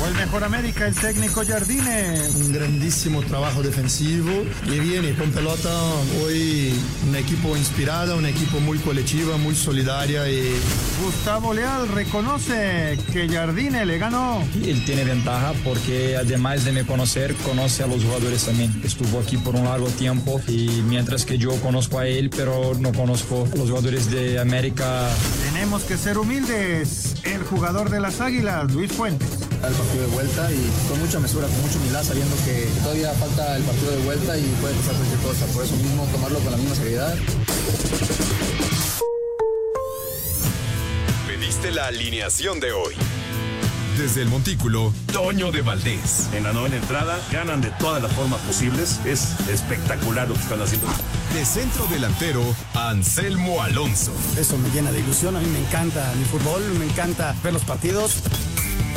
Fue el mejor América el técnico Jardine. Un grandísimo trabajo defensivo y viene con pelota hoy un equipo inspirado, un equipo muy colectiva, muy solidaria y Gustavo Leal reconoce que Jardine le ganó. Él tiene ventaja porque además de me conocer, conoce a los jugadores también. Estuvo aquí por un largo tiempo y mientras que yo conozco a él, pero no conozco a los jugadores de América. Tenemos que ser humildes. El jugador de las Águilas, Luis Fuentes. El partido de vuelta y con mucha mesura, con mucha humildad, sabiendo que todavía falta el partido de vuelta y puede pasar cualquier cosa. Por eso mismo tomarlo con la misma seriedad. Pediste la alineación de hoy. Desde el Montículo, Toño de Valdés. En la novena entrada ganan de todas las formas posibles. Es espectacular lo que están haciendo. De centro delantero, Anselmo Alonso. Eso me llena de ilusión. A mí me encanta mi fútbol, me encanta ver los partidos.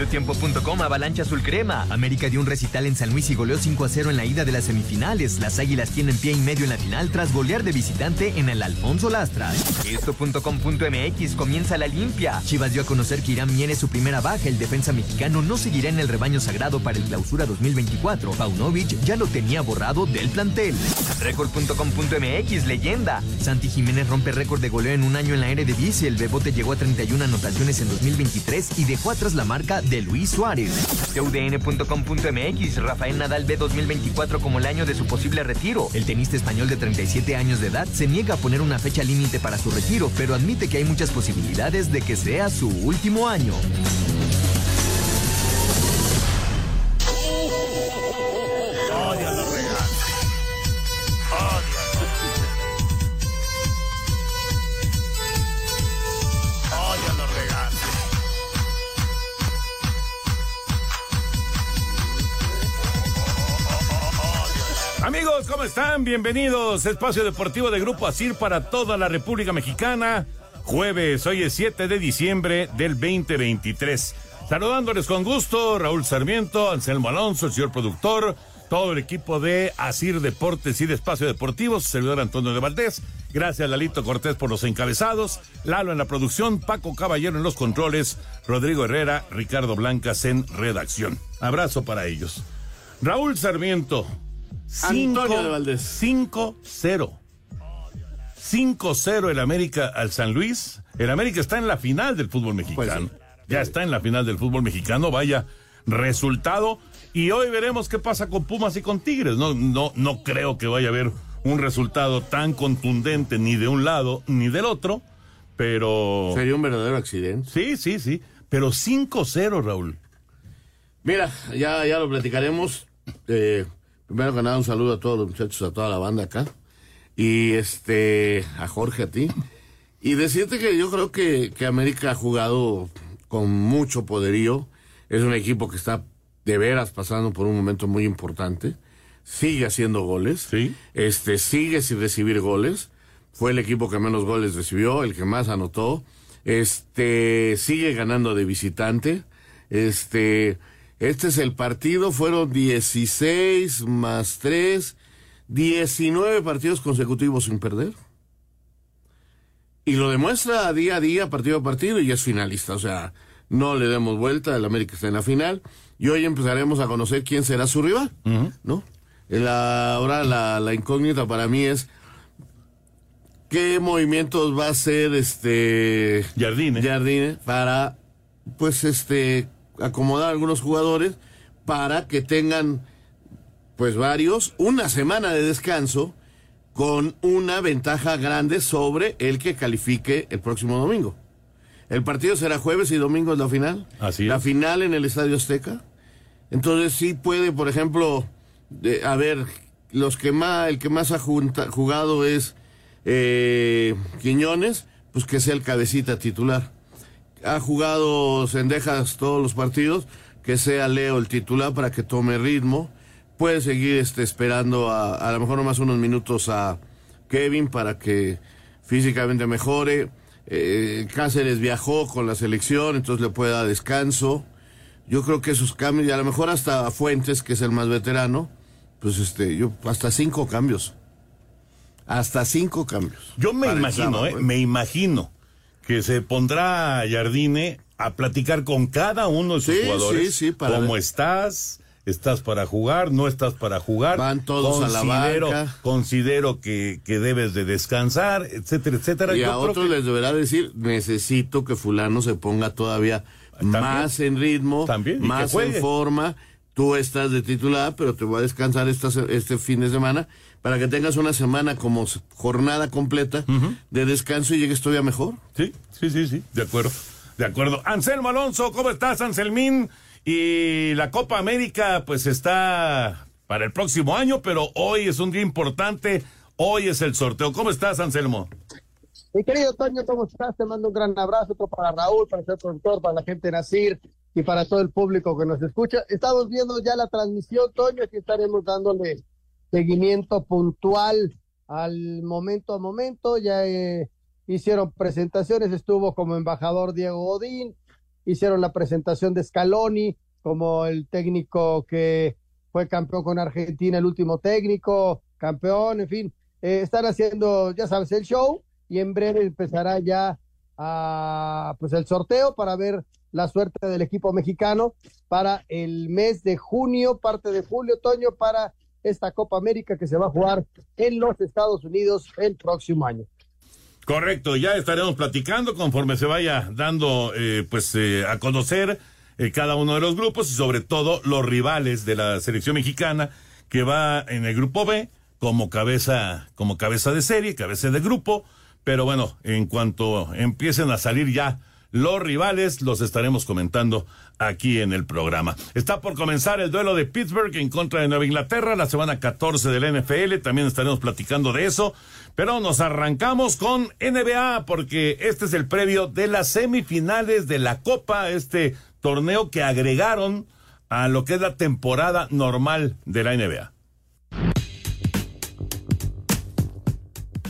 Mediotiempo.com Avalancha Azul Crema. América dio un recital en San Luis y goleó 5 a 0 en la ida de las semifinales. Las Águilas tienen pie y medio en la final tras golear de visitante en el Alfonso Lastras. Esto.com.mx comienza la limpia. Chivas dio a conocer que Irán Mier es su primera baja. El defensa mexicano no seguirá en el rebaño sagrado para el clausura 2024. Paunovic ya lo tenía borrado del plantel. Record.com.mx leyenda. Santi Jiménez rompe récord de goleo en un año en la Eredivisie. El Bebote llegó a 31 anotaciones en 2023 y dejó atrás la marca de Luis Suárez. CUDN.com.mx Rafael Nadal ve 2024 como el año de su posible retiro. El tenista español de 37 años de edad se niega a poner una fecha límite para su retiro, pero admite que hay muchas posibilidades de que sea su último año. Bienvenidos. Espacio Deportivo de Grupo Asir para toda la República Mexicana. Jueves, hoy es 7 de diciembre del 2023. Saludándoles con gusto, Raúl Sarmiento, Anselmo Alonso, el señor productor, todo el equipo de Asir Deportes y de Espacio Deportivo, su servidor Antonio de Valdés. Gracias, Lalito Cortés, por los encabezados. Lalo en la producción, Paco Caballero en los controles, Rodrigo Herrera, Ricardo Blancas en redacción. Abrazo para ellos. Raúl Sarmiento. Antonio de Valdés. 5-0. 5-0 el América al San Luis. El América está en la final del fútbol mexicano. Pues sí. Ya está en la final del fútbol mexicano. Vaya resultado. Y hoy veremos qué pasa con Pumas y con Tigres. No, no, no creo que vaya a haber un resultado tan contundente ni de un lado ni del otro. Pero. Sería un verdadero accidente. Sí, sí, sí. Pero 5-0, Raúl. Mira, ya, ya lo platicaremos. Eh, primero que nada, un saludo a todos los muchachos, a toda la banda acá. Y este, a Jorge, a ti. Y decirte que yo creo que, que América ha jugado con mucho poderío. Es un equipo que está de veras pasando por un momento muy importante. Sigue haciendo goles. Sí. Este, sigue sin recibir goles. Fue el equipo que menos goles recibió, el que más anotó. Este, sigue ganando de visitante. Este, este es el partido, fueron 16 más 3, 19 partidos consecutivos sin perder. Y lo demuestra día a día, partido a partido, y es finalista. O sea, no le demos vuelta, el América está en la final. Y hoy empezaremos a conocer quién será su rival, ¿no? La, ahora la, la incógnita para mí es qué movimientos va a hacer este Jardine. Jardine para pues este acomodar algunos jugadores para que tengan pues varios una semana de descanso con una ventaja grande sobre el que califique el próximo domingo. El partido será jueves y domingo es la final. Así es. La final en el Estadio Azteca. Entonces sí puede, por ejemplo, de- a ver, los que más, el que más ha jugado es eh, Quiñones, pues que sea el cabecita titular. Ha jugado Sendejas todos los partidos, que sea Leo el titular para que tome ritmo. Puede seguir este, esperando a, a lo mejor nomás unos minutos a Kevin para que físicamente mejore. Eh, Cáceres viajó con la selección, entonces le puede dar descanso. Yo creo que esos cambios, y a lo mejor hasta Fuentes, que es el más veterano, pues este, yo, hasta cinco cambios. Hasta cinco cambios. Yo me imagino, eh, ¿eh? me imagino que se pondrá Jardine a platicar con cada uno de sus Sí, jugadores. sí, sí, para ¿Cómo ver. estás? ¿Estás para jugar? ¿No estás para jugar? Van todos a la banca. Considero que, que debes de descansar, etcétera, etcétera. Y Yo a otros que- les deberá decir, necesito que fulano se ponga todavía También. más en ritmo, También, más en forma. Tú estás de titular, pero te voy a descansar esta, este fin de semana para que tengas una semana como jornada completa de descanso y llegues todavía mejor. Sí, sí, sí, sí, de acuerdo, de acuerdo. Anselmo Alonso, ¿cómo estás, Anselmín? Y la Copa América, pues está para el próximo año, pero hoy es un día importante, hoy es el sorteo. ¿Cómo estás, Anselmo? Mi querido Toño, ¿cómo estás? Te mando un gran abrazo, otro para Raúl, para el productor, para la gente de Nacir y para todo el público que nos escucha. Estamos viendo ya la transmisión, Toño, aquí estaremos dándole seguimiento puntual al momento a momento. Ya eh, hicieron presentaciones, estuvo como embajador Diego Godín, hicieron la presentación de Scaloni como el técnico que fue campeón con Argentina, el último técnico, campeón, en fin. Eh, están haciendo, ya sabes, el show y en breve empezará ya pues el sorteo para ver la suerte del equipo mexicano para el mes de junio, parte de julio, otoño, para esta Copa América que se va a jugar en los Estados Unidos el próximo año. Correcto, ya estaremos platicando conforme se vaya dando eh, pues eh, a conocer eh, cada uno de los grupos y sobre todo los rivales de la selección mexicana que va en el grupo B como cabeza como cabeza de serie, cabeza de grupo, pero bueno, en cuanto empiecen a salir ya los rivales, los estaremos comentando aquí en el programa. Está por comenzar el duelo de Pittsburgh en contra de Nueva Inglaterra, la semana 14 del NFL, también estaremos platicando de eso, pero nos arrancamos con NBA porque este es el previo de las semifinales de la Copa, este torneo que agregaron a lo que es la temporada normal de la NBA.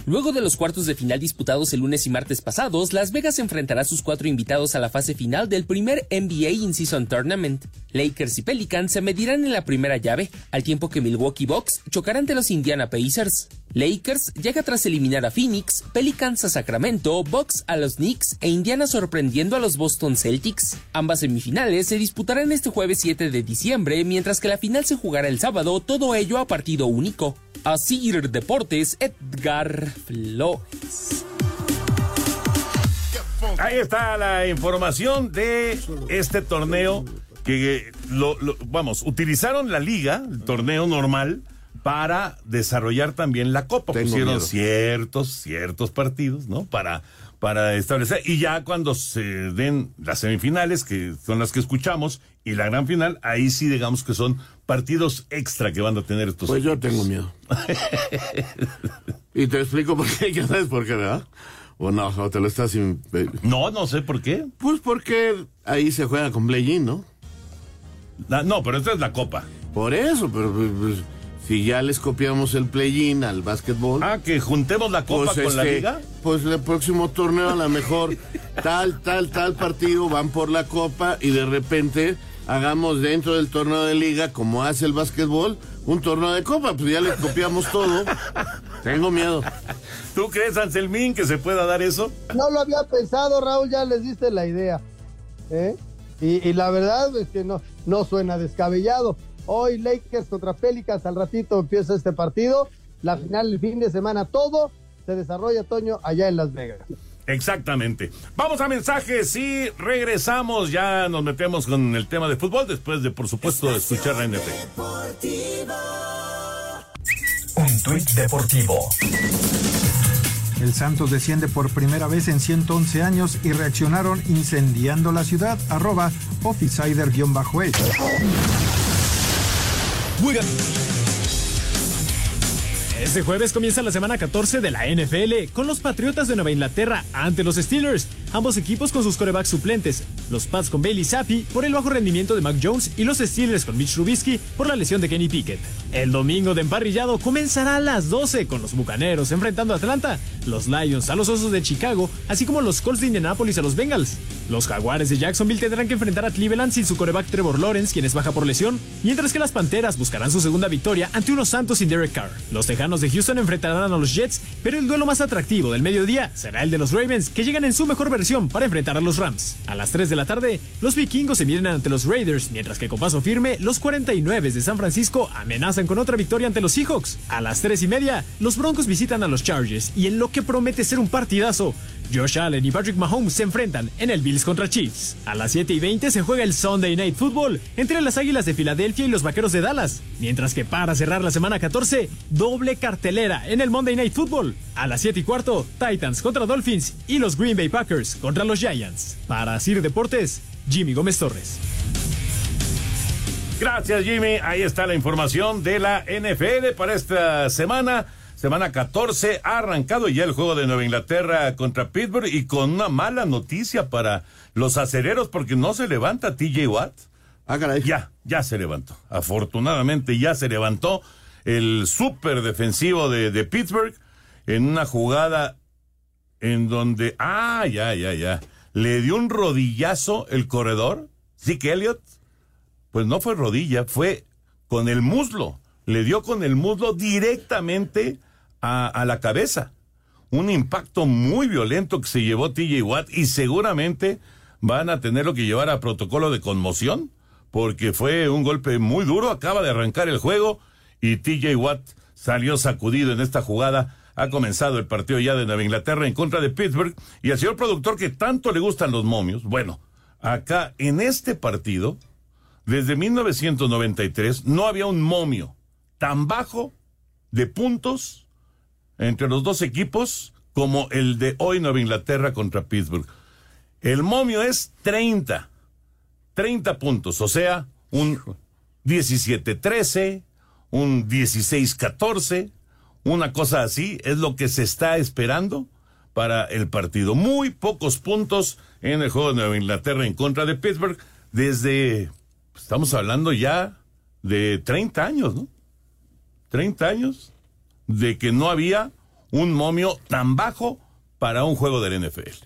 Luego de los cuartos de final disputados el lunes y martes pasados, Las Vegas enfrentará a sus cuatro invitados a la fase final del primer NBA In-Season Tournament. Lakers y Pelicans se medirán en la primera llave, al tiempo que Milwaukee Bucks chocará ante los Indiana Pacers. Lakers llega tras eliminar a Phoenix, Pelicans a Sacramento, Bucks a los Knicks e Indiana sorprendiendo a los Boston Celtics. Ambas semifinales se disputarán este jueves 7 de diciembre, mientras que la final se jugará el sábado, todo ello a partido único. Así Deportes, Edgar Flores. Ahí está la información de este torneo que lo, lo- vamos, utilizaron la liga, el torneo normal, para desarrollar también la copa. Tengo Pusieron miedo. ciertos, ciertos partidos, ¿no? Para, para establecer. Y ya cuando se den las semifinales, que son las que escuchamos, y la gran final, ahí sí digamos que son partidos extra que van a tener estos. Pues yo tengo miedo. y te explico por qué, ya sabes por qué, ¿verdad? O no, o te lo estás... in- eh, No, no sé por qué. Pues porque ahí se juega con play-in, ¿no? Ah, No, pero esta es la copa. Por eso, pero pues, pues, si ya les copiamos el play-in al básquetbol... Ah, que juntemos la copa pues, con la liga. Pues el próximo torneo a lo mejor tal, tal, tal partido van por la copa y de repente hagamos dentro del torneo de liga, como hace el básquetbol, un torneo de copa. Pues ya le copiamos todo. Tengo miedo. ¿Tú crees, Anselmín, que se pueda dar eso? No lo había pensado, Raúl, ya les diste la idea. ¿eh? Y, y la verdad es que no, no suena descabellado. Hoy Lakers contra Pelicans, al ratito empieza este partido. La final el fin de semana, todo se desarrolla, Toño, allá en Las Vegas. Exactamente. Vamos a mensajes y regresamos. Ya nos metemos con el tema de fútbol después de, por supuesto, escuchar la NFL. Un tuit deportivo. El Santos desciende por primera vez en 111 años y reaccionaron incendiando la ciudad. Arroba Officider-es. Este jueves comienza la semana 14 de la NFL con los Patriotas de Nueva Inglaterra ante los Steelers, ambos equipos con sus corebacks suplentes. los Pats con Bailey Zappi por el bajo rendimiento de Mac Jones y los Steelers con Mitch Trubisky por la lesión de Kenny Pickett. El domingo de emparrillado comenzará a las 12 con los Bucaneros enfrentando a Atlanta, los Lions a los Osos de Chicago, así como los Colts de Indianapolis a los Bengals. Los Jaguares de Jacksonville tendrán que enfrentar a Cleveland sin su coreback Trevor Lawrence, quien es baja por lesión, mientras que las Panteras buscarán su segunda victoria ante unos Santos sin Derek Carr. Los Tejanos de Houston enfrentarán a los Jets, pero el duelo más atractivo del mediodía será el de los Ravens, que llegan en su mejor versión para enfrentar a los Rams. A las 3 de la tarde, los vikingos se miden ante los Raiders, mientras que con paso firme, los 49 de San Francisco amenazan con otra victoria ante los Seahawks. A las 3 y media, los Broncos visitan a los Chargers, y en lo que promete ser un partidazo, Josh Allen y Patrick Mahomes se enfrentan en el Bills contra Chiefs. A las 7 y 20 se juega el Sunday Night Football entre las Águilas de Filadelfia y los Vaqueros de Dallas. Mientras que para cerrar la semana 14, doble cartelera en el Monday Night Football. A las 7 y cuarto, Titans contra Dolphins y los Green Bay Packers contra los Giants. Para Sir Deportes, Jimmy Gómez Torres. Gracias Jimmy, ahí está la información de la NFL para esta semana. Semana 14 ha arrancado ya el juego de Nueva Inglaterra contra Pittsburgh y con una mala noticia para los acereros porque no se levanta TJ Watt. Ah, caray. Ya, ya se levantó. Afortunadamente ya se levantó el súper defensivo de, de Pittsburgh en una jugada en donde, ah, ya, ya, ya, le dio un rodillazo el corredor, Zeke Elliott. Pues no fue rodilla, fue con el muslo. Le dio con el muslo directamente a, la cabeza. Un impacto muy violento que se llevó TJ Watt y seguramente van a tener lo que llevar a protocolo de conmoción porque fue un golpe muy duro. Acaba de arrancar el juego y TJ Watt salió sacudido en esta jugada. Ha comenzado el partido ya de Nueva Inglaterra en contra de Pittsburgh y al señor productor que tanto le gustan los momios. Bueno, acá en este partido, desde 1993, no había un momio tan bajo de puntos entre los dos equipos como el de hoy Nueva Inglaterra contra Pittsburgh. El momio es 30. 30 puntos, o sea, un 17-13, un 16-14, una cosa así es lo que se está esperando para el partido. Muy pocos puntos en el juego de Nueva Inglaterra en contra de Pittsburgh desde, estamos hablando ya de 30 años, ¿no? 30 años de que no había un momio tan bajo para un juego del NFL.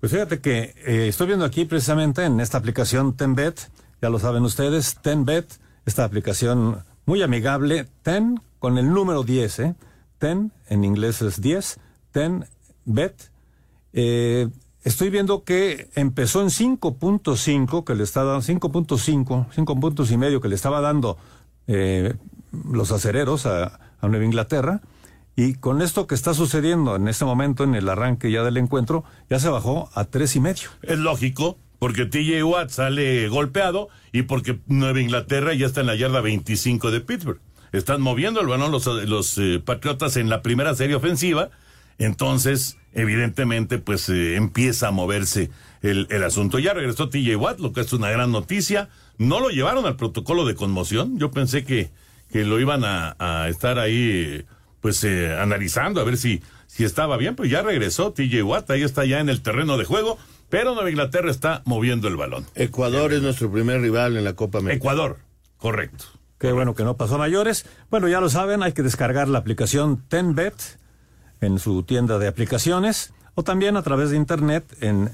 Pues fíjate que eh, estoy viendo aquí precisamente en esta aplicación TenBet, ya lo saben ustedes, TenBet, esta aplicación muy amigable, Ten con el número 10, ¿eh? Ten en inglés es 10, TenBet. Eh, estoy viendo que empezó en 5.5, que le está dando 5.5, 5 puntos y medio que le estaba dando eh, los acereros a, a Nueva Inglaterra. Y con esto que está sucediendo en este momento, en el arranque ya del encuentro, ya se bajó a tres y medio. Es lógico, porque TJ Watt sale golpeado y porque Nueva Inglaterra ya está en la yarda 25 de Pittsburgh. Están moviendo el balón los, los eh, Patriotas en la primera serie ofensiva. Entonces, evidentemente, pues eh, empieza a moverse el, el asunto. Ya regresó TJ Watt, lo que es una gran noticia. No lo llevaron al protocolo de conmoción. Yo pensé que, que lo iban a, a estar ahí pues eh, analizando a ver si, si estaba bien, pues ya regresó TJ Watt, ahí está ya en el terreno de juego, pero Nueva Inglaterra está moviendo el balón. Ecuador es nuestro primer rival en la Copa América. Ecuador, correcto. Qué bueno que no pasó a mayores. Bueno, ya lo saben, hay que descargar la aplicación TenBet en su tienda de aplicaciones o también a través de internet en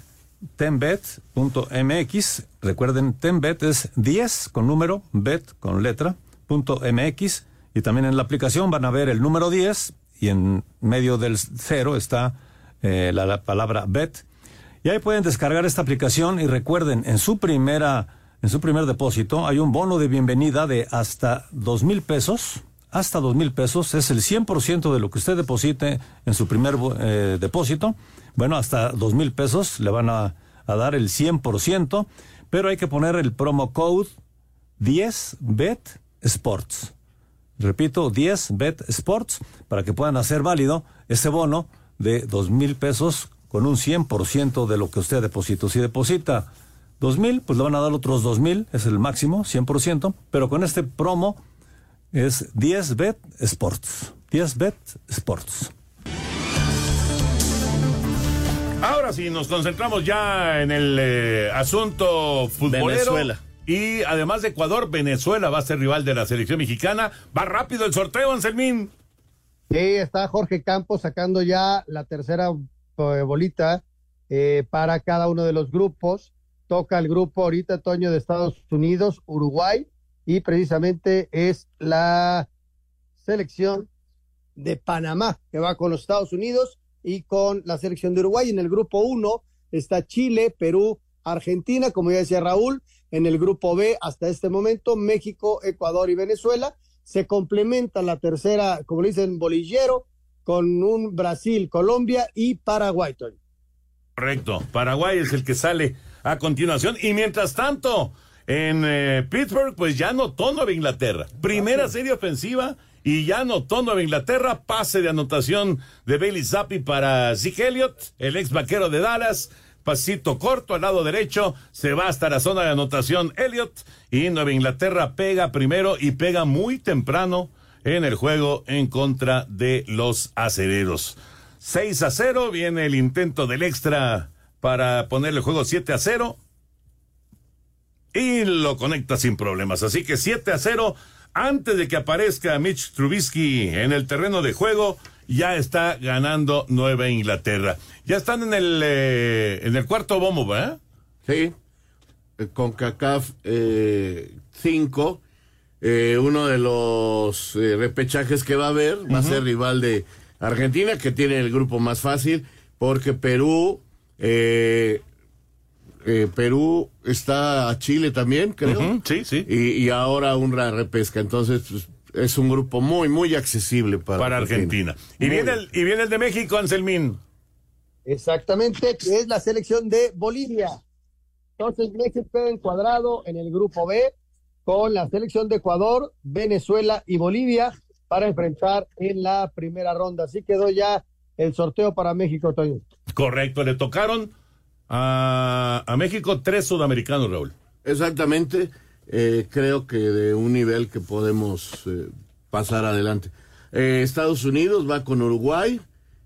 tenbet.mx. Recuerden, tenbet es 10 con número, bet con letra, MX y también en la aplicación van a ver el número 10 y en medio del cero está eh, la, la, palabra bet. Y ahí pueden descargar esta aplicación y recuerden, en su primera, en su primer depósito hay un bono de bienvenida de hasta dos mil pesos. Hasta dos mil pesos es el 100% de lo que usted deposite en su primer eh, depósito. Bueno, hasta dos mil pesos le van a, a dar el 100%, pero hay que poner el promo code 10bet sports. Repito, 10 Bet Sports para que puedan hacer válido ese bono de dos mil pesos con un 100% de lo que usted depositó. Si deposita dos mil, pues le van a dar otros dos mil, es el máximo, 100%, pero con este promo es 10 Bet Sports. 10 Bet Sports. Ahora ahora sí, nos concentramos ya en el eh, asunto futbolero. Venezuela. Y además de Ecuador, Venezuela va a ser rival de la selección mexicana. Va rápido el sorteo, Anselmín. Sí, está Jorge Campos sacando ya la tercera eh, bolita eh, para cada uno de los grupos. Toca el grupo ahorita, Toño, de Estados Unidos, Uruguay, y precisamente es la selección de Panamá que va con los Estados Unidos y con la selección de Uruguay. En el grupo 1 está Chile, Perú, Argentina, como ya decía Raúl. En el grupo B, hasta este momento, México, Ecuador y Venezuela. Se complementa la tercera, como le dicen, bolillero, con un Brasil, Colombia y Paraguay. Correcto. Paraguay es el que sale a continuación. Y mientras tanto, en eh, Pittsburgh, pues ya anotó Nueva Inglaterra. Primera serie ofensiva y ya anotó Nueva Inglaterra. Pase de anotación de Bailey Zappi para Zeke Elliott, el ex vaquero de Dallas. Pasito corto al lado derecho, se va hasta la zona de anotación Elliott y Nueva Inglaterra pega primero y pega muy temprano en el juego en contra de los acereros. 6 a 0, viene el intento del extra para ponerle el juego 7 a 0 y lo conecta sin problemas. Así que 7 a 0, antes de que aparezca Mitch Trubisky en el terreno de juego, ya está ganando Nueva Inglaterra. Ya están en el, eh, en el cuarto bombo, ¿verdad? Sí, eh, con CACAF 5, eh, uno de los eh, repechajes que va a haber va a ser rival de Argentina, que tiene el grupo más fácil, porque Perú, eh, eh, Perú está a Chile también, creo. Sí, sí. Y, y ahora una repesca, entonces pues, es un grupo muy, muy accesible para, Para Argentina. Y viene, el, y viene el de México, Anselmín. Exactamente, que es la selección de Bolivia. Entonces México queda encuadrado en el grupo B con la selección de Ecuador, Venezuela y Bolivia para enfrentar en la primera ronda. Así quedó ya el sorteo para México, Toño. Correcto, le tocaron a, a México tres sudamericanos, Raúl. Exactamente, eh, creo que de un nivel que podemos eh, pasar adelante. Eh, Estados Unidos va con Uruguay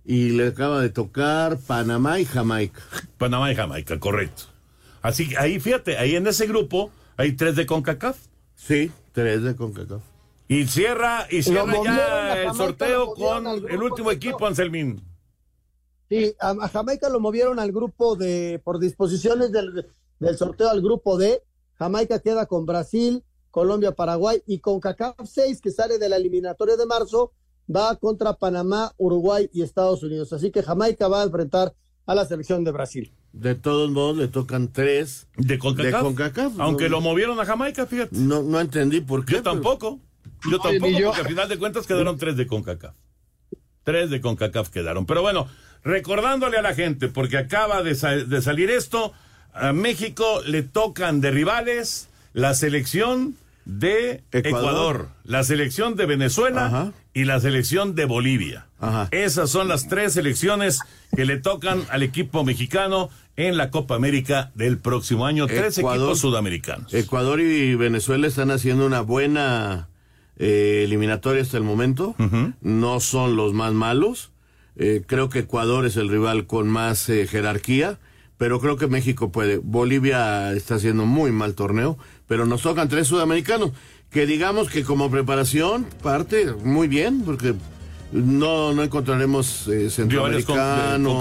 y le acaba de tocar Panamá y Jamaica. Panamá y Jamaica, correcto. Así que ahí, fíjate, ahí en ese grupo hay tres de CONCACAF. Sí, tres de CONCACAF. Y cierra, y cierra ya el sorteo con el último equipo. Anselmín. Sí, a, a Jamaica lo movieron al grupo de, por disposiciones del, del sorteo al grupo D. Jamaica queda con Brasil, Colombia, Paraguay y con CACAF 6 que sale de la eliminatoria de marzo va contra Panamá, Uruguay y Estados Unidos. Así que Jamaica va a enfrentar a la selección de Brasil. De todos modos, le tocan tres De CONCACAF. de CONCACAF. Aunque no, lo movieron a Jamaica, fíjate. no, no entendí por qué. Yo tampoco. Yo tampoco, yo. porque al final de cuentas quedaron tres de CONCACAF. Tres de CONCACAF quedaron. Pero bueno, recordándole a la gente, porque acaba de, sa- de salir esto, a México le tocan de rivales la selección de Ecuador, Ecuador. la selección de Venezuela Ajá. y la selección de Bolivia. Ajá. Esas son las tres selecciones que le tocan al equipo mexicano en la Copa América del próximo año. Tres Ecuador. equipos sudamericanos. Ecuador y Venezuela están haciendo una buena eh, eliminatoria hasta el momento. No son los más malos. Eh, creo que Ecuador es el rival con más eh, jerarquía, pero creo que México puede. Bolivia está haciendo muy mal torneo, pero nos tocan tres sudamericanos, que digamos que como preparación parte muy bien, porque no, no encontraremos eh,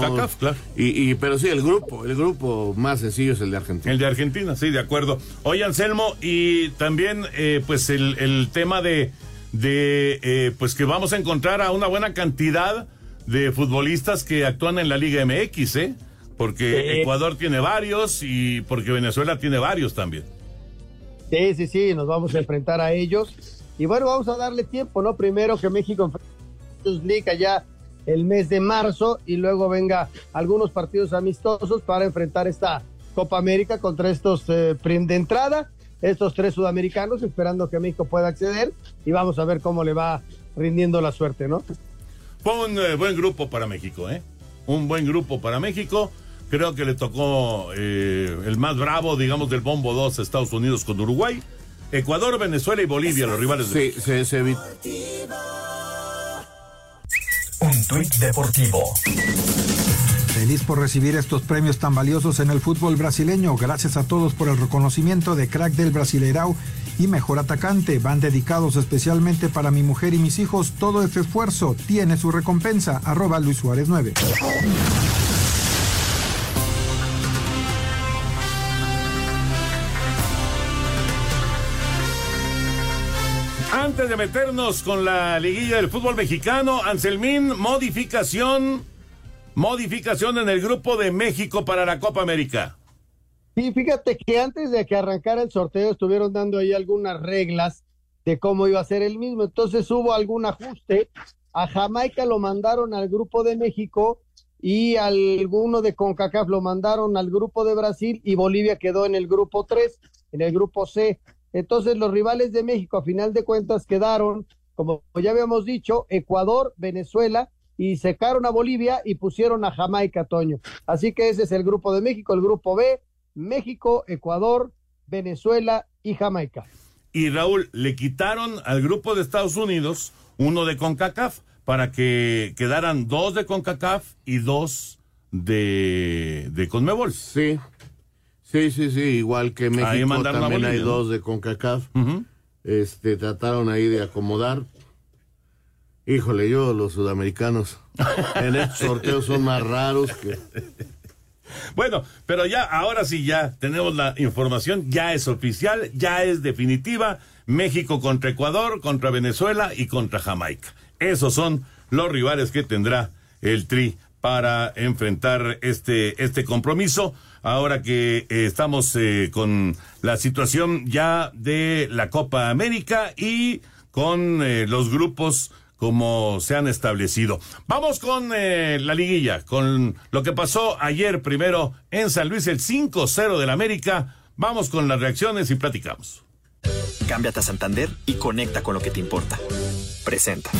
con- claro. Y, y, pero sí, el grupo, el grupo más sencillo es el de Argentina. El de Argentina, sí, de acuerdo. Oye, Anselmo, y también, eh, pues, el, el tema de, de eh, pues, que vamos a encontrar a una buena cantidad de futbolistas que actúan en la Liga MX, ¿eh? Porque Sí. Ecuador tiene varios y porque Venezuela tiene varios también. Sí, sí, sí, nos vamos a enfrentar a ellos. Y bueno, vamos a darle tiempo, ¿no? Primero que México enfrente a Champions League allá el mes de marzo y luego venga algunos partidos amistosos para enfrentar esta Copa América contra estos eh, de entrada, estos tres sudamericanos, esperando que México pueda acceder y vamos a ver cómo le va rindiendo la suerte, ¿no? Fue un eh, buen grupo para México, ¿eh? Un buen grupo para México. Creo que le tocó eh, el más bravo, digamos, del Bombo 2, Estados Unidos con Uruguay. Ecuador, Venezuela y Bolivia, los rivales de Sí, se, se. Un tuit deportivo. Feliz por recibir estos premios tan valiosos en el fútbol brasileño. Gracias a todos por el reconocimiento de crack del Brasileirao y mejor atacante. Van dedicados especialmente para mi mujer y mis hijos. Todo ese esfuerzo tiene su recompensa. Arroba Luis Suárez 9. Antes de meternos con la liguilla del fútbol mexicano, Anselmín, modificación, modificación en el grupo de México para la Copa América. Sí, fíjate que antes de que arrancara el sorteo estuvieron dando ahí algunas reglas de cómo iba a ser el mismo. Entonces hubo algún ajuste. A Jamaica lo mandaron al grupo de México y alguno de CONCACAF lo mandaron al grupo de Brasil y Bolivia quedó en el grupo 3, en el grupo C. Entonces los rivales de México a final de cuentas quedaron, como ya habíamos dicho, Ecuador, Venezuela y secaron a Bolivia y pusieron a Jamaica, Toño. Así que ese es el grupo de México, el grupo B, México, Ecuador, Venezuela y Jamaica. Y Raúl, le quitaron al grupo de Estados Unidos uno de CONCACAF para que quedaran dos de CONCACAF y dos de, de CONMEBOL. Sí, Sí, sí, sí, igual que México también hay dos de CONCACAF. Este, trataron ahí de acomodar. Híjole, yo los sudamericanos en estos sorteos son más raros que Bueno, pero ya, ahora sí ya tenemos la información, ya es oficial, ya es definitiva. México contra Ecuador, contra Venezuela y contra Jamaica. Esos son los rivales que tendrá el Tri para enfrentar este, este compromiso. Ahora que eh, estamos eh, con la situación ya de la Copa América y con eh, los grupos como se han establecido. Vamos con la liguilla, con lo que pasó ayer primero en San Luis, el 5-0 del América. Vamos con las reacciones y platicamos. Cámbiate a Santander y conecta con lo que te importa. Presenta.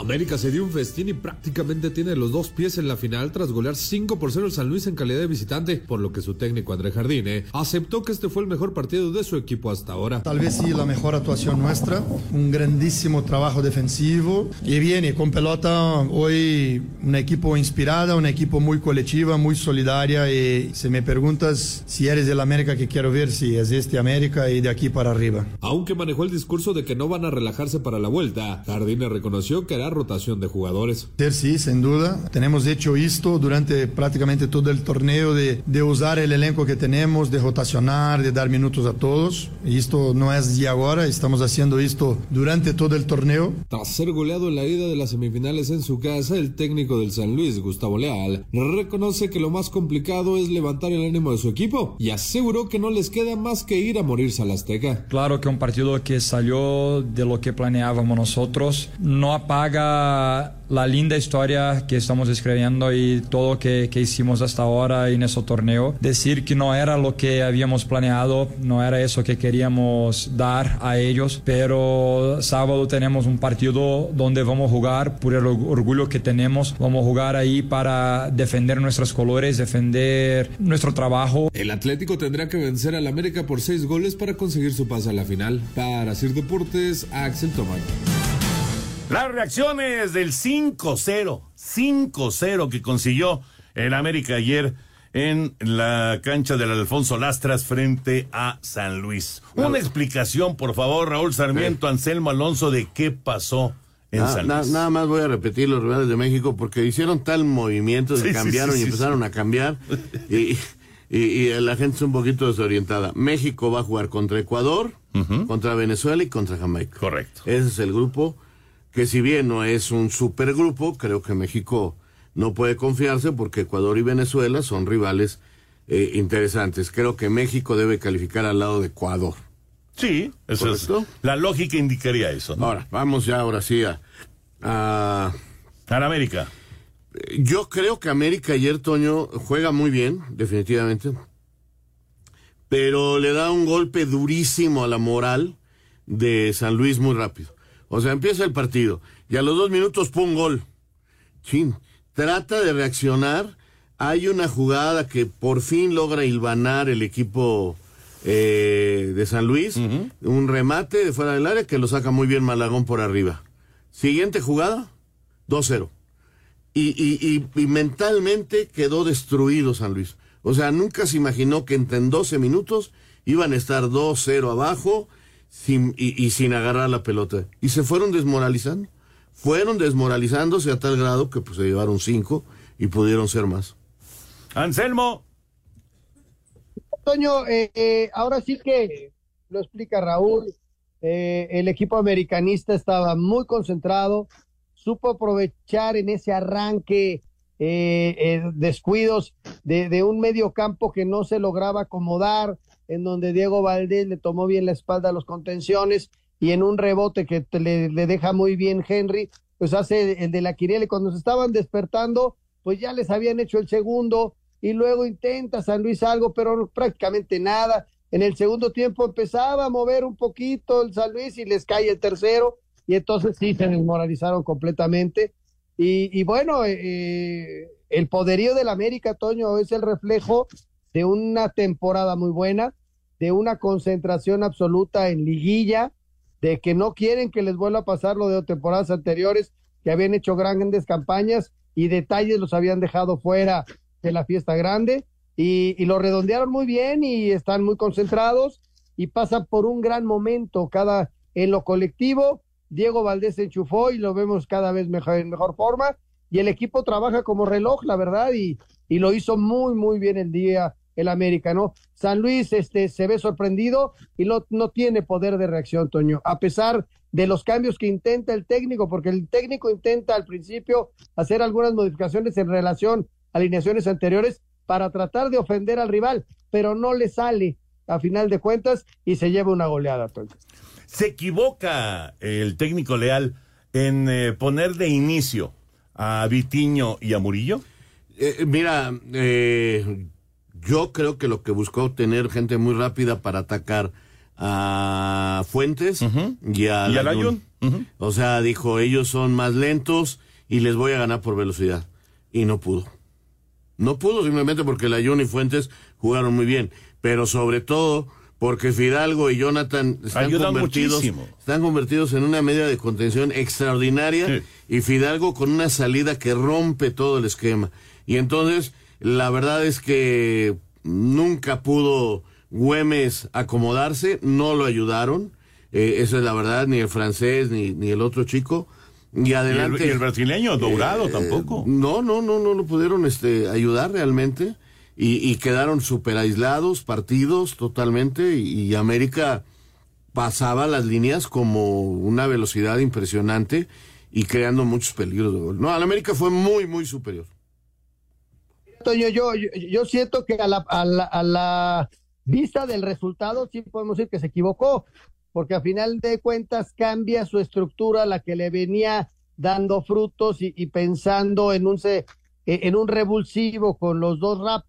América se dio un festín y prácticamente tiene los dos pies en la final tras golear 5 por 0 el San Luis en calidad de visitante, por lo que su técnico André Jardine aceptó que este fue el mejor partido de su equipo hasta ahora. Tal vez sí la mejor actuación nuestra, un grandísimo trabajo defensivo y viene con pelota hoy un equipo inspirada, un equipo muy colectiva, muy solidaria y si me preguntas si eres del América que quiero ver, si es este América y de aquí para arriba. Aunque manejó el discurso de que no van a relajarse para la vuelta, Jardine reconoció que hará rotación de jugadores. Sí, sin duda. Tenemos hecho esto durante prácticamente todo el torneo de, de usar el elenco que tenemos, de rotacionar, de dar minutos a todos. Y esto no es de ahora, estamos haciendo esto durante todo el torneo. Tras ser goleado en la ida de las semifinales en su casa, el técnico del San Luis, Gustavo Leal, reconoce que lo más complicado es levantar el ánimo de su equipo y aseguró que no les queda más que ir a morirse al Azteca. Claro que un partido que salió de lo que planeábamos nosotros no apaga la linda historia que estamos escribiendo y todo que, que hicimos hasta ahora en ese torneo. Decir que no era lo que habíamos planeado, no era eso que queríamos dar a ellos, pero sábado tenemos un partido donde vamos a jugar por el orgullo que tenemos, vamos a jugar ahí para defender nuestros colores, defender nuestro trabajo. El Atlético tendrá que vencer al América por seis goles para conseguir su pase a la final. Para Sir Deportes, Axel Tomás. Las reacciones del 5-0, 5-0 que consiguió el América ayer en la cancha del Alfonso Lastras frente a San Luis. Una explicación, por favor, Raúl Sarmiento, Anselmo Alonso, de qué pasó en San Luis. nada más voy a repetir los rivales de México porque hicieron tal movimiento, se cambiaron y empezaron a cambiar y, y, la gente es un poquito desorientada. México va a jugar contra Ecuador, contra Venezuela y contra Jamaica. Correcto. Ese es el grupo que si bien no es un supergrupo, creo que México no puede confiarse porque Ecuador y Venezuela son rivales eh, interesantes. Creo que México debe calificar al lado de Ecuador. Sí, eso es, la lógica indicaría eso. Ahora, vamos ya ahora sí a, a... América. Yo creo que América ayer, Toño, juega muy bien, definitivamente. Pero le da un golpe durísimo a la moral de San Luis muy rápido. O sea, empieza el partido y a los dos minutos, ¡pum! gol. Chin. Trata de reaccionar. Hay una jugada que por fin logra hilvanar el equipo eh, de San Luis. Un remate de fuera del área que lo saca muy bien Malagón por arriba. Siguiente jugada, 2-0. y, mentalmente quedó destruido San Luis. O sea, nunca se imaginó que en 12 minutos iban a estar 2-0 abajo sin, y, sin agarrar la pelota. Y se fueron desmoralizando. Fueron desmoralizándose a tal grado que pues, se llevaron 5 y pudieron ser más. Anselmo. Toño, eh, eh, ahora sí que lo explica Raúl. Eh, el equipo americanista estaba muy concentrado, supo aprovechar en ese arranque eh, eh, descuidos de, un medio campo que no se lograba acomodar, en donde Diego Valdés le tomó bien la espalda a los contenciones y en un rebote que le, deja muy bien Henry, pues hace el de la Quiriel y cuando se estaban despertando, pues ya les habían hecho el segundo y luego intenta San Luis algo, pero prácticamente nada. En el segundo tiempo empezaba a mover un poquito el San Luis y les cae el tercero y entonces sí se desmoralizaron completamente. Y, bueno, eh, eh, el poderío del América, Toño, es el reflejo de una temporada muy buena, de una concentración absoluta en liguilla, de que no quieren que les vuelva a pasar lo de temporadas anteriores, que habían hecho grandes campañas y detalles los habían dejado fuera de la fiesta grande, y, lo redondearon muy bien y están muy concentrados y pasan por un gran momento cada en lo colectivo Diego Valdés se enchufó y lo vemos cada vez mejor, en mejor forma. Y el equipo trabaja como reloj, la verdad, y, y lo hizo muy, muy bien el día el América, ¿no? San Luis este, se ve sorprendido y no, no tiene poder de reacción, Toño, a pesar de los cambios que intenta el técnico, porque el técnico intenta al principio hacer algunas modificaciones en relación a alineaciones anteriores para tratar de ofender al rival, pero no le sale a final de cuentas y se lleva una goleada, Toño. ¿Se equivoca el técnico Leal en eh, poner de inicio a Vitiño y a Murillo? Eh, mira, eh, yo creo que lo que buscó tener gente muy rápida para atacar a Fuentes y a, ¿Y O sea, dijo, ellos son más lentos y les voy a ganar por velocidad. Y no pudo. No pudo simplemente porque Layun y Fuentes jugaron muy bien. Pero sobre todo porque Fidalgo y Jonathan están convertidos, están convertidos en una media de contención extraordinaria y Fidalgo con una salida que rompe todo el esquema. Y entonces, la verdad es que nunca pudo Güemes acomodarse, no lo ayudaron, eh, esa es la verdad, ni el francés ni, ni el otro chico. Y adelante. ¿Y el, brasileño, Dourado, eh, tampoco. No, no, no, no lo pudieron este, ayudar realmente y, quedaron súper aislados, partidos totalmente, y, América pasaba las líneas como una velocidad impresionante y creando muchos peligros de gol. No, al América fue muy, muy superior. Toño, yo, yo, siento que a la, a, la, a la vista del resultado sí podemos decir que se equivocó, porque a final de cuentas cambia su estructura, la que le venía dando frutos y, y pensando en un, en un revulsivo con los dos rap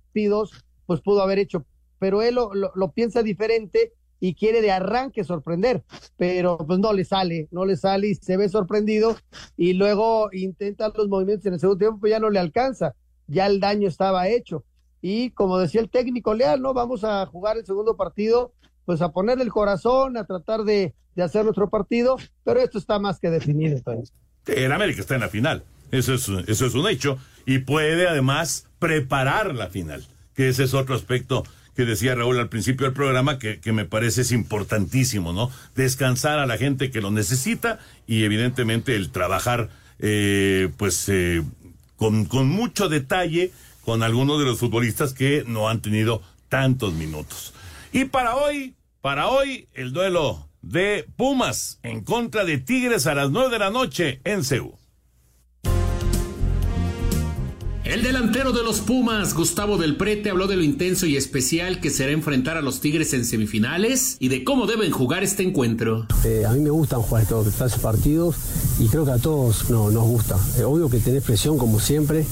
pues pudo haber hecho, pero él lo, piensa diferente y quiere de arranque sorprender, pero pues no le sale, no le sale y se ve sorprendido y luego intenta los movimientos en el segundo tiempo, pues ya no le alcanza, ya el daño estaba hecho. Y como decía el técnico Leal, ¿no? Vamos a jugar el segundo partido, pues a ponerle el corazón, a tratar de, hacer nuestro partido, pero esto está más que definido. Entonces. El América está en la final, eso es, eso es un hecho, y puede además preparar la final, que ese es otro aspecto que decía Raúl al principio del programa, que, que, me parece es importantísimo, ¿no? Descansar a la gente que lo necesita y evidentemente el trabajar, eh, pues, eh, con, con mucho detalle con algunos de los futbolistas que no han tenido tantos minutos. Y para hoy, para hoy, el duelo de Pumas en contra de Tigres a las nueve de la noche en Ceú. El delantero de los Pumas, Gustavo del Prete, habló de lo intenso y especial que será enfrentar a los Tigres en semifinales y de cómo deben jugar este encuentro. Eh, a mí me gustan jugar estos, partidos y creo que a todos no, nos gusta. Eh, obvio que tenés presión como siempre,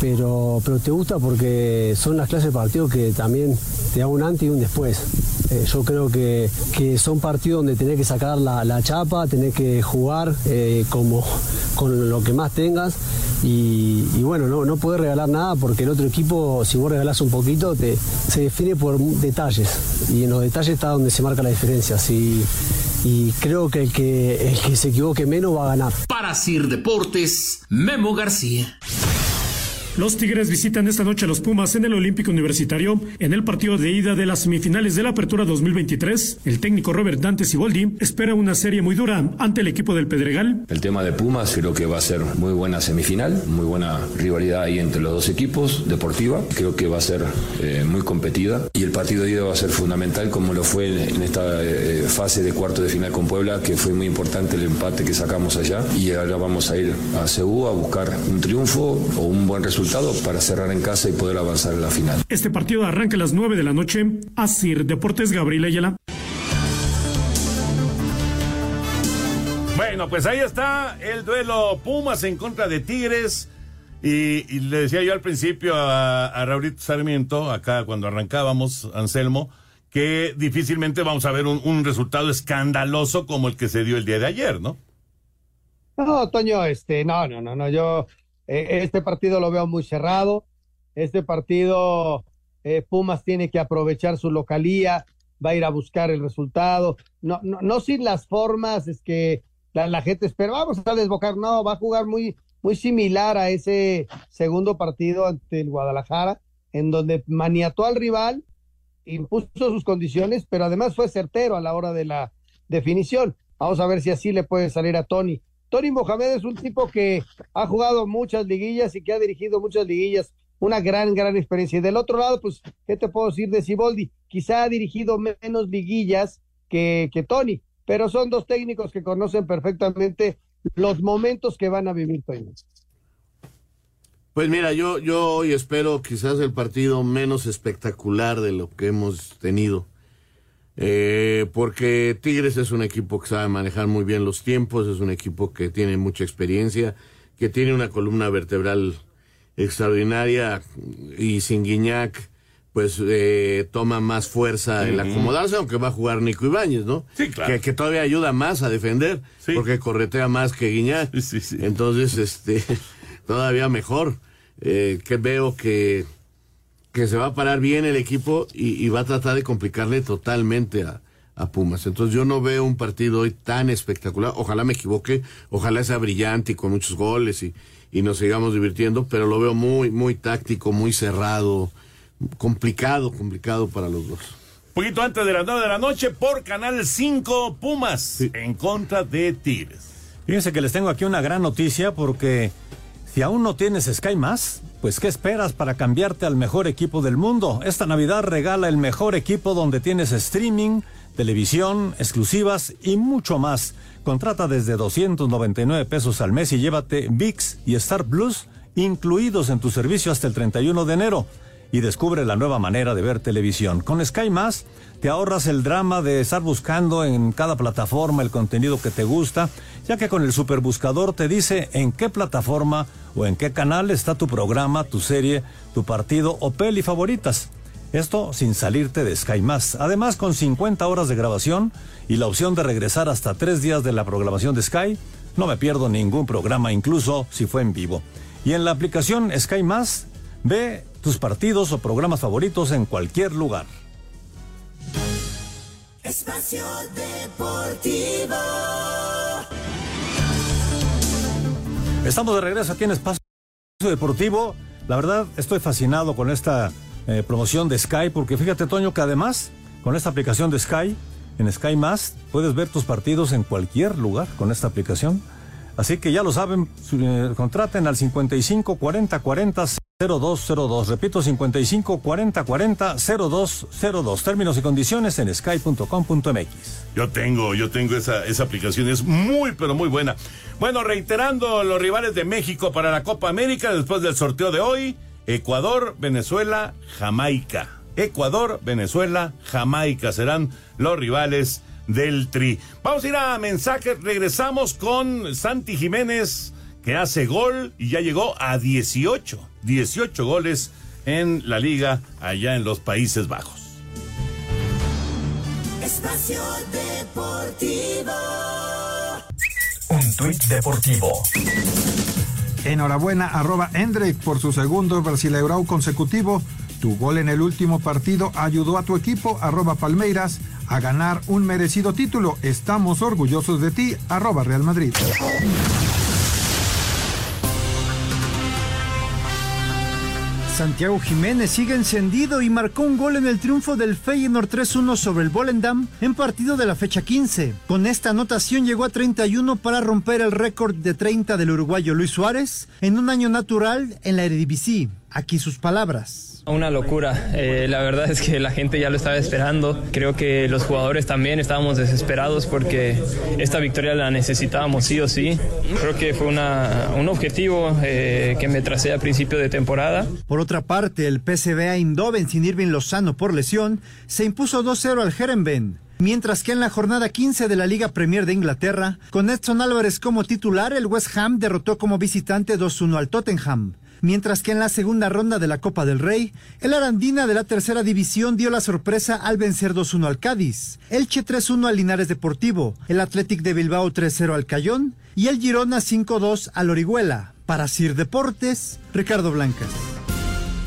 pero, pero te gusta porque son las clases de partidos que también te da un antes y un después. Eh, yo creo que, que, son partidos donde tenés que sacar la, chapa, tenés que jugar como, con lo que más tengas y, bueno, no, no podés regalar nada porque el otro equipo, si vos regalás un poquito, te, se define por detalles. Y en los detalles está donde se marca la diferencia. y creo que el, que el que se equivoque menos va a ganar. Para Sir Deportes, Memo García. Los Tigres visitan esta noche a los Pumas en el Olímpico Universitario en el partido de ida de las semifinales de la Apertura 2023. El técnico Robert Dante Siboldi espera una serie muy dura ante el equipo del Pedregal. El tema de Pumas creo que va a ser muy buena semifinal, muy buena rivalidad ahí entre los dos equipos, deportiva. Creo que va a ser eh, muy competida y el partido de ida va a ser fundamental como lo fue en esta eh, fase de cuarto de final con Puebla, que fue muy importante el empate que sacamos allá y ahora vamos a ir a Ceú a buscar un triunfo o un buen resultado para cerrar en casa y poder avanzar en la final. Este partido arranca a las 9 de la noche. Asir Deportes Gabriel Ayala. Bueno, pues ahí está el duelo Pumas en contra de Tigres. Y, le decía yo al principio a, a Raulito Sarmiento, acá cuando arrancábamos, Anselmo, que difícilmente vamos a ver un, un, resultado escandaloso como el que se dio el día de ayer, ¿no? No, Toño, este, no, no, no, no, yo este partido lo veo muy cerrado. Este partido, eh, Pumas tiene que aprovechar su localía, va a ir a buscar el resultado. No, no, sin las formas, es que la, la, gente espera, vamos a desbocar, no, va a jugar muy, muy similar a ese segundo partido ante el Guadalajara, en donde maniató al rival, impuso sus condiciones, pero además fue certero a la hora de la definición. Vamos a ver si así le puede salir a Tony. Tony Mohamed es un tipo que ha jugado muchas liguillas y que ha dirigido muchas liguillas, una gran, gran experiencia. Y del otro lado, pues, ¿qué te puedo decir de Siboldi? Quizá ha dirigido menos liguillas que, que Tony, pero son dos técnicos que conocen perfectamente los momentos que van a vivir, Tony. Pues mira, yo, yo hoy espero quizás el partido menos espectacular de lo que hemos tenido. Eh, porque Tigres es un equipo que sabe manejar muy bien los tiempos, es un equipo que tiene mucha experiencia, que tiene una columna vertebral extraordinaria y sin Guiñac pues eh, toma más fuerza el acomodarse, aunque va a jugar Nico Ibáñez, ¿no? Sí, claro. Que, todavía ayuda más a defender, sí. porque corretea más que Guiñac. Sí, sí. Entonces, este, todavía mejor. Eh, que veo que que se va a parar bien el equipo y, y va a tratar de complicarle totalmente a, a, Pumas. Entonces yo no veo un partido hoy tan espectacular. Ojalá me equivoque, ojalá sea brillante y con muchos goles y, y nos sigamos divirtiendo, pero lo veo muy, muy táctico, muy cerrado, complicado, complicado para los dos. Poquito antes de las 9 de la noche por Canal 5, Pumas sí. en contra de Tigres. Fíjense que les tengo aquí una gran noticia porque si aún no tienes Sky Más, pues ¿qué esperas para cambiarte al mejor equipo del mundo? Esta Navidad regala el mejor equipo donde tienes streaming, televisión, exclusivas y mucho más. Contrata desde 299 pesos al mes y llévate VIX y Star Plus incluidos en tu servicio hasta el 31 de enero. Y descubre la nueva manera de ver televisión. Con Sky Más te ahorras el drama de estar buscando en cada plataforma el contenido que te gusta, ya que con el superbuscador te dice en qué plataforma o en qué canal está tu programa, tu serie, tu partido o peli favoritas. Esto sin salirte de Sky Más. Además, con 50 horas de grabación y la opción de regresar hasta tres días de la programación de Sky, no me pierdo ningún programa, incluso si fue en vivo. Y en la aplicación Sky Más, ve tus partidos o programas favoritos en cualquier lugar. Espacio Deportivo. Estamos de regreso aquí en Espacio Deportivo. La verdad, estoy fascinado con esta eh, promoción de Sky, porque fíjate, Toño, que además, con esta aplicación de Sky, en Sky Más, puedes ver tus partidos en cualquier lugar con esta aplicación. Así que ya lo saben, eh, contraten al 55 40 40 0202. Repito, 55 40 40 0202. Términos y condiciones en sky.com.mx. Yo tengo, yo tengo esa, esa aplicación, es muy, pero muy buena. Bueno, reiterando los rivales de México para la Copa América después del sorteo de hoy: Ecuador, Venezuela, Jamaica. Ecuador, Venezuela, Jamaica serán los rivales del Tri. Vamos a ir a mensajes, regresamos con Santi Jiménez, que hace gol y ya llegó a 18, 18 goles en la liga allá en los Países Bajos. Espacio Deportivo. Un tuit deportivo. Enhorabuena, arroba Hendrik por su segundo Brasileirao consecutivo. Tu gol en el último partido ayudó a tu equipo, arroba Palmeiras, a ganar un merecido título. Estamos orgullosos de ti, arroba Real Madrid. Santiago Jiménez sigue encendido y marcó un gol en el triunfo del Feyenoord 3-1 sobre el Volendam en partido de la fecha 15. Con esta anotación llegó a 31 para romper el récord de 30 del uruguayo Luis Suárez en un año natural en la Eredivisie. Aquí sus palabras. Una locura, eh, la verdad es que la gente ya lo estaba esperando, creo que los jugadores también estábamos desesperados porque esta victoria la necesitábamos sí o sí, creo que fue un objetivo eh, que me tracé a principio de temporada. Por otra parte, el PSV Eindhoven sin Irving Lozano por lesión se impuso 2-0 al Herenveen. Mientras que en la jornada 15 de la Liga Premier de Inglaterra, con Edson Álvarez como titular, el West Ham derrotó como visitante 2-1 al Tottenham mientras que en la segunda ronda de la Copa del Rey, el Arandina de la tercera división dio la sorpresa al vencer 2-1 al Cádiz, el Che 3-1 al Linares Deportivo, el Athletic de Bilbao 3-0 al Cayón y el Girona 5-2 al Orihuela. Para Sir Deportes, Ricardo Blancas.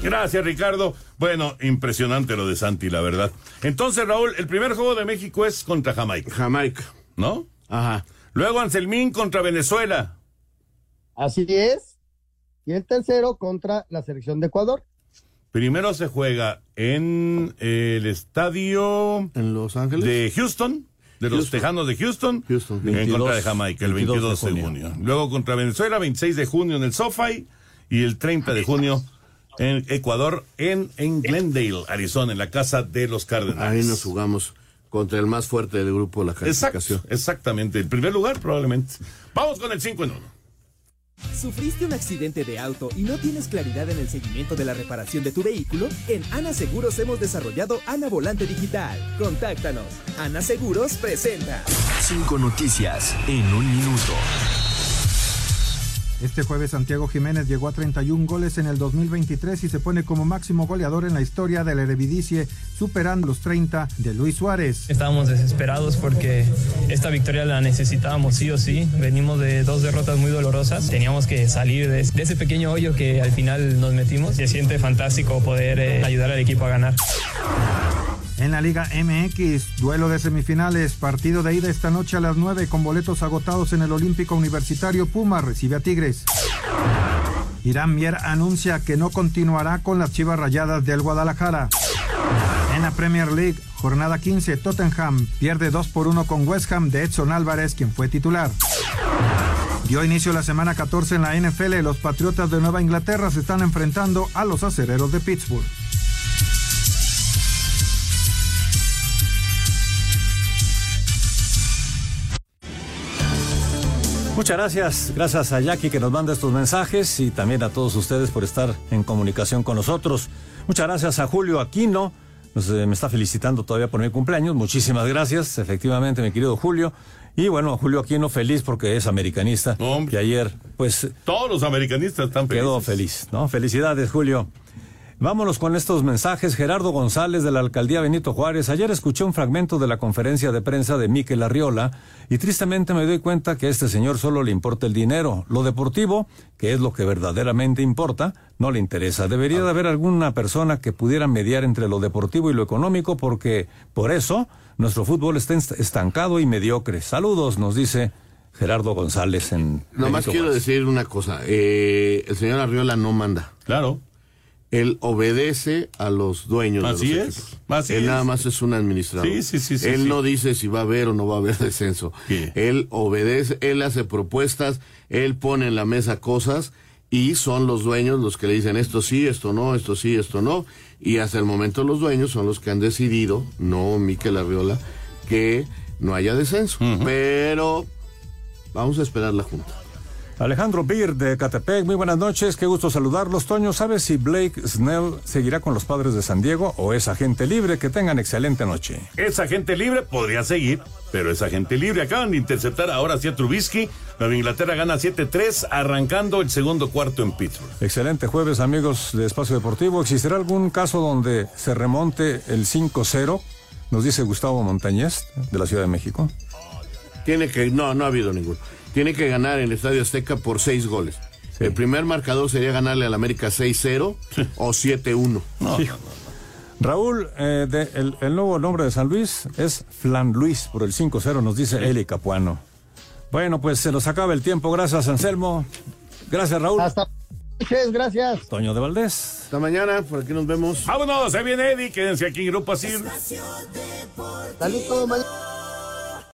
Gracias, Ricardo. Bueno, impresionante lo de Santi, la verdad. Entonces, Raúl, el primer juego de México es contra Jamaica. Jamaica. ¿No? Ajá. Luego Anselmín contra Venezuela. Así es y el tercero contra la selección de Ecuador. Primero se juega en el estadio en Los Ángeles de Houston, de los Tejanos de Houston, en contra de Jamaica el 22, de, junio. Luego contra Venezuela, 26 de junio en el SoFi y el 30 de junio en Ecuador, en, en Glendale, Arizona, en la casa de los Cardenales. Ahí nos jugamos contra el más fuerte del grupo de la clasificación. exactamente, el primer lugar probablemente. Vamos con el 5 en 1. ¿Sufriste un accidente de auto y no tienes claridad en el seguimiento de la reparación de tu vehículo? En Ana Seguros hemos desarrollado Ana Volante Digital. Contáctanos. Ana Seguros presenta. Cinco noticias en un minuto. Este jueves Santiago Jiménez llegó a 31 goles en el 2023 y se pone como máximo goleador en la historia del Eredivisie, superando los 30 de Luis Suárez. Estábamos desesperados porque esta victoria la necesitábamos sí o sí. Venimos de dos derrotas muy dolorosas. Teníamos que salir de, ese pequeño hoyo que al final nos metimos. Se siente fantástico poder eh, ayudar al equipo a ganar. En la Liga MX, duelo de semifinales, partido de ida esta noche a las 9 con boletos agotados en el Olímpico Universitario Puma, recibe a Tigres. Irán Mier anuncia que no continuará con las chivas rayadas del Guadalajara. En la Premier League, jornada 15, Tottenham pierde 2 por 1 con West Ham de Edson Álvarez, quien fue titular. Dio inicio la semana 14 en la NFL, los Patriotas de Nueva Inglaterra se están enfrentando a los acereros de Pittsburgh. Muchas gracias, gracias a Jackie que nos manda estos mensajes y también a todos ustedes por estar en comunicación con nosotros. Muchas gracias a Julio Aquino, eh, me está felicitando todavía por mi cumpleaños, muchísimas gracias, efectivamente mi querido Julio. Y bueno, Julio Aquino feliz porque es americanista. y ayer, pues... Todos los americanistas están felices. Quedó feliz, ¿no? Felicidades, Julio. Vámonos con estos mensajes. Gerardo González de la alcaldía Benito Juárez. Ayer escuché un fragmento de la conferencia de prensa de Miquel Arriola y tristemente me doy cuenta que a este señor solo le importa el dinero. Lo deportivo, que es lo que verdaderamente importa, no le interesa. Debería de haber alguna persona que pudiera mediar entre lo deportivo y lo económico porque por eso nuestro fútbol está estancado y mediocre. Saludos, nos dice Gerardo González en. Nomás quiero decir una cosa. Eh, el señor Arriola no manda. Claro él obedece a los dueños Así de los es. él nada más es un administrador. Sí, sí, sí, él no dice si va a haber o no va a haber descenso. Él obedece, él hace propuestas, él pone en la mesa cosas y son los dueños los que le dicen esto sí, esto no, esto sí, esto no. Y hasta el momento los dueños son los que han decidido, no Miquel Arriola, que no haya descenso. Pero vamos a esperar la junta. Alejandro Beer de Catepec, muy buenas noches, qué gusto saludarlos. Toño, ¿sabes si Blake Snell seguirá con los padres de San Diego o es agente libre? Que tengan excelente noche. Es agente libre, podría seguir, pero es agente libre. Acaban de interceptar ahora hacia Trubisky. Nueva Inglaterra gana 7-3, arrancando el segundo cuarto en Pittsburgh. Excelente jueves, amigos de Espacio Deportivo. ¿Existirá algún caso donde se remonte el 5-0? Nos dice Gustavo Montañez, de la Ciudad de México. Tiene que, no, no ha habido ninguno tiene que ganar en el Estadio Azteca por seis goles. El primer marcador sería ganarle al América 6-0 o 7-1. Raúl, eh, el, nuevo nombre de San Luis es Flan Luis por el 5-0, nos dice Eli Capuano. Bueno, pues se nos acaba el tiempo. Gracias, Anselmo. Gracias, Raúl. Hasta noches, gracias. Toño de Valdés. Hasta mañana, por aquí nos vemos. Vámonos, ahí viene Eddie, quédense aquí en Grupo Asir. Saludos, mañana.